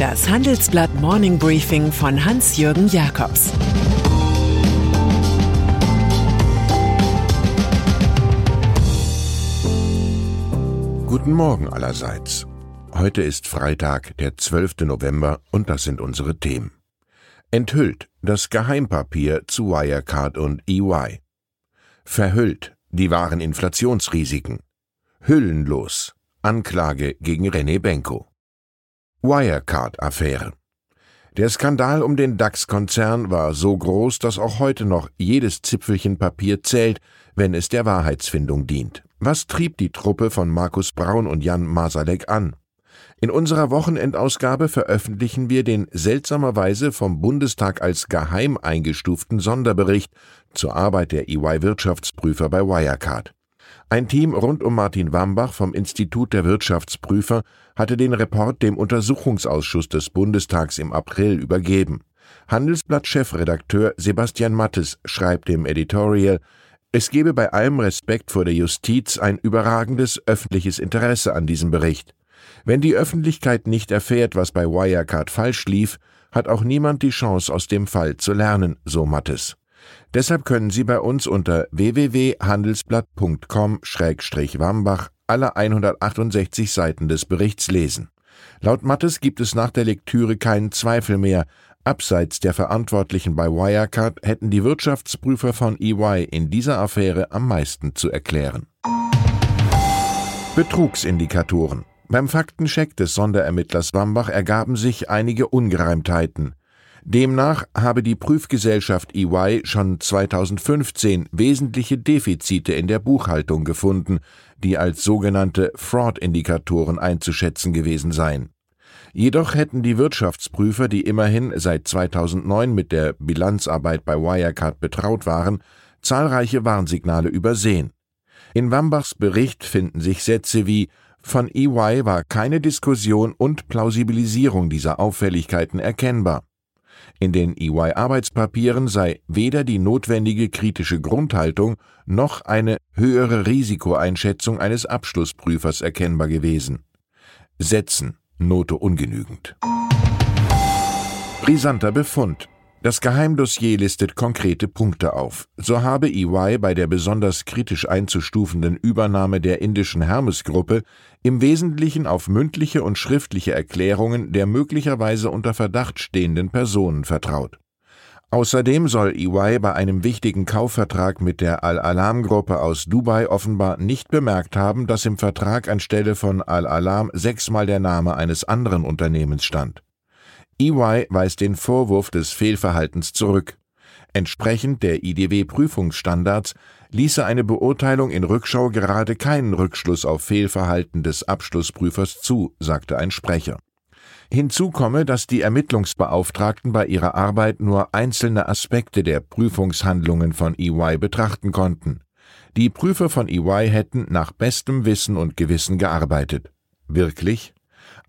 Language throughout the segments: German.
Das Handelsblatt Morning Briefing von Hans-Jürgen Jakobs Guten Morgen allerseits. Heute ist Freitag, der 12. November, und das sind unsere Themen. Enthüllt das Geheimpapier zu Wirecard und EY. Verhüllt die wahren Inflationsrisiken. Hüllenlos Anklage gegen René Benko. Wirecard-Affäre. Der Skandal um den DAX-Konzern war so groß, dass auch heute noch jedes Zipfelchen Papier zählt, wenn es der Wahrheitsfindung dient. Was trieb die Truppe von Markus Braun und Jan Masalek an? In unserer Wochenendausgabe veröffentlichen wir den seltsamerweise vom Bundestag als geheim eingestuften Sonderbericht zur Arbeit der EY-Wirtschaftsprüfer bei Wirecard. Ein Team rund um Martin Wambach vom Institut der Wirtschaftsprüfer hatte den Report dem Untersuchungsausschuss des Bundestags im April übergeben. Handelsblatt-Chefredakteur Sebastian Mattes schreibt im Editorial, es gebe bei allem Respekt vor der Justiz ein überragendes öffentliches Interesse an diesem Bericht. Wenn die Öffentlichkeit nicht erfährt, was bei Wirecard falsch lief, hat auch niemand die Chance, aus dem Fall zu lernen, so Mattes. Deshalb können Sie bei uns unter www.handelsblatt.com-wambach alle 168 Seiten des Berichts lesen. Laut Mattes gibt es nach der Lektüre keinen Zweifel mehr. Abseits der Verantwortlichen bei Wirecard hätten die Wirtschaftsprüfer von EY in dieser Affäre am meisten zu erklären. Betrugsindikatoren. Beim Faktencheck des Sonderermittlers Wambach ergaben sich einige Ungereimtheiten. Demnach habe die Prüfgesellschaft EY schon 2015 wesentliche Defizite in der Buchhaltung gefunden, die als sogenannte Fraud-Indikatoren einzuschätzen gewesen seien. Jedoch hätten die Wirtschaftsprüfer, die immerhin seit 2009 mit der Bilanzarbeit bei Wirecard betraut waren, zahlreiche Warnsignale übersehen. In Wambachs Bericht finden sich Sätze wie von EY war keine Diskussion und Plausibilisierung dieser Auffälligkeiten erkennbar. In den EY-Arbeitspapieren sei weder die notwendige kritische Grundhaltung noch eine höhere Risikoeinschätzung eines Abschlussprüfers erkennbar gewesen. Setzen, Note ungenügend. Brisanter Befund. Das Geheimdossier listet konkrete Punkte auf. So habe EY bei der besonders kritisch einzustufenden Übernahme der indischen Hermes-Gruppe im Wesentlichen auf mündliche und schriftliche Erklärungen der möglicherweise unter Verdacht stehenden Personen vertraut. Außerdem soll EY bei einem wichtigen Kaufvertrag mit der Al-Alam-Gruppe aus Dubai offenbar nicht bemerkt haben, dass im Vertrag anstelle von Al-Alam sechsmal der Name eines anderen Unternehmens stand. EY weist den Vorwurf des Fehlverhaltens zurück. Entsprechend der IDW-Prüfungsstandards ließe eine Beurteilung in Rückschau gerade keinen Rückschluss auf Fehlverhalten des Abschlussprüfers zu, sagte ein Sprecher. Hinzu komme, dass die Ermittlungsbeauftragten bei ihrer Arbeit nur einzelne Aspekte der Prüfungshandlungen von EY betrachten konnten. Die Prüfer von EY hätten nach bestem Wissen und Gewissen gearbeitet. Wirklich?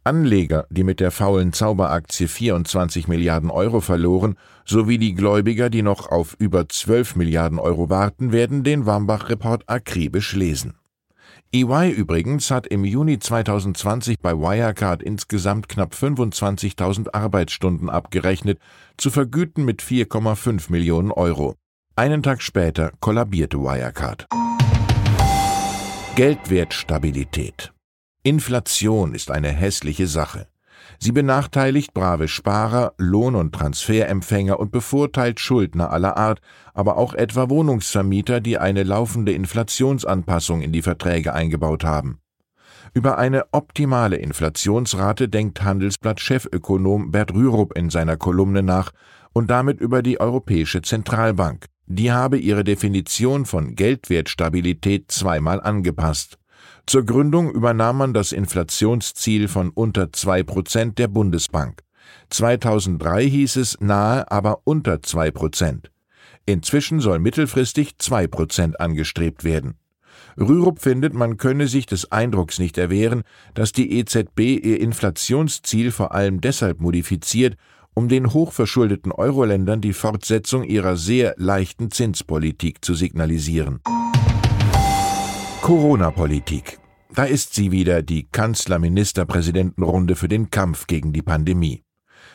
Anleger, die mit der faulen Zauberaktie 24 Milliarden Euro verloren, sowie die Gläubiger, die noch auf über 12 Milliarden Euro warten, werden den Wambach-Report akribisch lesen. EY übrigens hat im Juni 2020 bei Wirecard insgesamt knapp 25.000 Arbeitsstunden abgerechnet, zu vergüten mit 4,5 Millionen Euro. Einen Tag später kollabierte Wirecard. Geldwertstabilität Inflation ist eine hässliche Sache. Sie benachteiligt brave Sparer, Lohn- und Transferempfänger und bevorteilt Schuldner aller Art, aber auch etwa Wohnungsvermieter, die eine laufende Inflationsanpassung in die Verträge eingebaut haben. Über eine optimale Inflationsrate denkt Handelsblatt-Chefökonom Bert Rürup in seiner Kolumne nach und damit über die Europäische Zentralbank. Die habe ihre Definition von Geldwertstabilität zweimal angepasst. Zur Gründung übernahm man das Inflationsziel von unter zwei Prozent der Bundesbank. 2003 hieß es nahe, aber unter zwei Prozent. Inzwischen soll mittelfristig zwei Prozent angestrebt werden. Rürup findet, man könne sich des Eindrucks nicht erwehren, dass die EZB ihr Inflationsziel vor allem deshalb modifiziert, um den hochverschuldeten Euro-Ländern die Fortsetzung ihrer sehr leichten Zinspolitik zu signalisieren. Corona-Politik. Da ist sie wieder, die Kanzler-Ministerpräsidentenrunde für den Kampf gegen die Pandemie.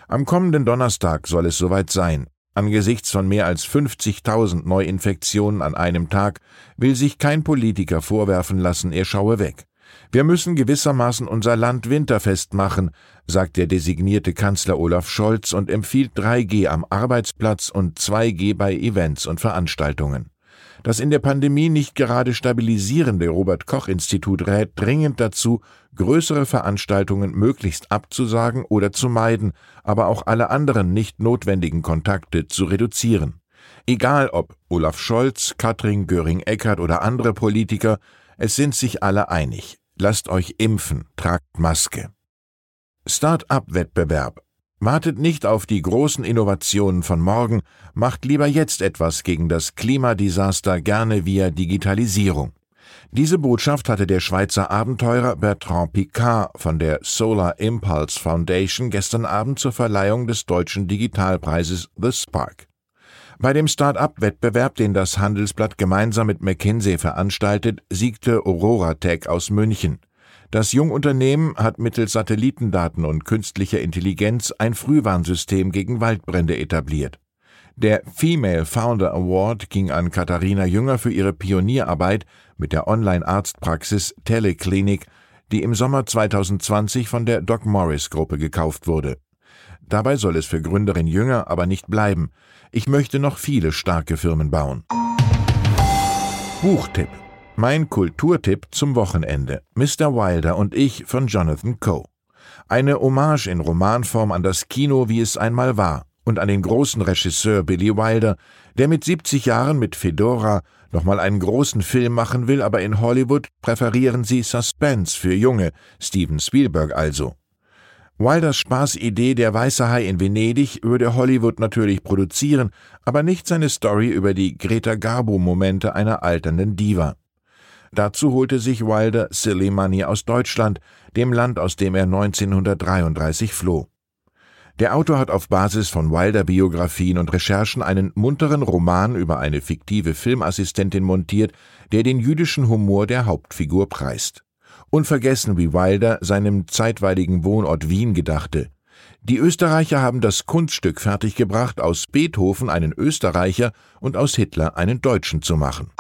Am kommenden Donnerstag soll es soweit sein. Angesichts von mehr als 50.000 Neuinfektionen an einem Tag will sich kein Politiker vorwerfen lassen, er schaue weg. Wir müssen gewissermaßen unser Land winterfest machen, sagt der designierte Kanzler Olaf Scholz und empfiehlt 3G am Arbeitsplatz und 2G bei Events und Veranstaltungen. Das in der Pandemie nicht gerade stabilisierende Robert Koch Institut rät dringend dazu, größere Veranstaltungen möglichst abzusagen oder zu meiden, aber auch alle anderen nicht notwendigen Kontakte zu reduzieren. Egal ob Olaf Scholz, Katrin Göring-Eckardt oder andere Politiker, es sind sich alle einig. Lasst euch impfen, tragt Maske. Start-up-Wettbewerb. Wartet nicht auf die großen Innovationen von morgen, macht lieber jetzt etwas gegen das Klimadesaster gerne via Digitalisierung. Diese Botschaft hatte der Schweizer Abenteurer Bertrand Picard von der Solar Impulse Foundation gestern Abend zur Verleihung des deutschen Digitalpreises The Spark. Bei dem Start-up-Wettbewerb, den das Handelsblatt gemeinsam mit McKinsey veranstaltet, siegte Aurora Tech aus München. Das Jungunternehmen hat mittels Satellitendaten und künstlicher Intelligenz ein Frühwarnsystem gegen Waldbrände etabliert. Der Female Founder Award ging an Katharina Jünger für ihre Pionierarbeit mit der Online-Arztpraxis Teleclinic, die im Sommer 2020 von der Doc Morris Gruppe gekauft wurde. Dabei soll es für Gründerin Jünger aber nicht bleiben. Ich möchte noch viele starke Firmen bauen. Buchtipp. Mein Kulturtipp zum Wochenende. Mr. Wilder und ich von Jonathan Coe. Eine Hommage in Romanform an das Kino, wie es einmal war, und an den großen Regisseur Billy Wilder, der mit 70 Jahren mit Fedora nochmal einen großen Film machen will, aber in Hollywood präferieren sie Suspense für Junge, Steven Spielberg also. Wilders Spaßidee Der weiße Hai in Venedig würde Hollywood natürlich produzieren, aber nicht seine Story über die Greta Garbo-Momente einer alternden Diva. Dazu holte sich Wilder Silly Money aus Deutschland, dem Land, aus dem er 1933 floh. Der Autor hat auf Basis von Wilder-Biografien und Recherchen einen munteren Roman über eine fiktive Filmassistentin montiert, der den jüdischen Humor der Hauptfigur preist. Unvergessen, wie Wilder seinem zeitweiligen Wohnort Wien gedachte. Die Österreicher haben das Kunststück fertiggebracht, aus Beethoven einen Österreicher und aus Hitler einen Deutschen zu machen.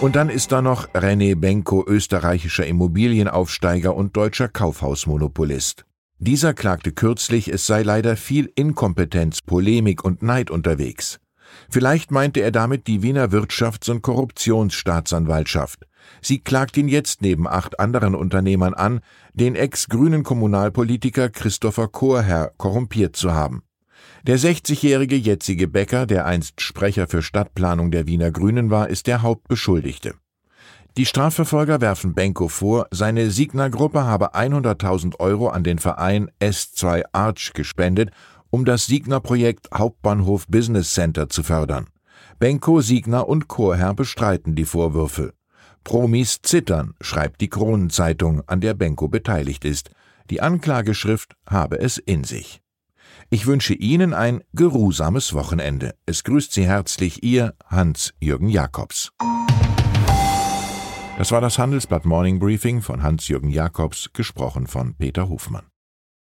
Und dann ist da noch René Benko, österreichischer Immobilienaufsteiger und deutscher Kaufhausmonopolist. Dieser klagte kürzlich, es sei leider viel Inkompetenz, Polemik und Neid unterwegs. Vielleicht meinte er damit die Wiener Wirtschafts- und Korruptionsstaatsanwaltschaft. Sie klagt ihn jetzt neben acht anderen Unternehmern an, den ex-grünen Kommunalpolitiker Christopher Chorherr korrumpiert zu haben. Der 60-jährige jetzige Bäcker, der einst Sprecher für Stadtplanung der Wiener Grünen war, ist der Hauptbeschuldigte. Die Strafverfolger werfen Benko vor, seine Signa-Gruppe habe 100.000 Euro an den Verein S2 Arch gespendet, um das Signa-Projekt Hauptbahnhof Business Center zu fördern. Benko, Signa und Chorherr bestreiten die Vorwürfe. Promis zittern, schreibt die Kronenzeitung, an der Benko beteiligt ist. Die Anklageschrift habe es in sich. Ich wünsche Ihnen ein geruhsames Wochenende. Es grüßt Sie herzlich Ihr Hans-Jürgen Jakobs. Das war das Handelsblatt Morning Briefing von Hans-Jürgen Jakobs, gesprochen von Peter Hofmann.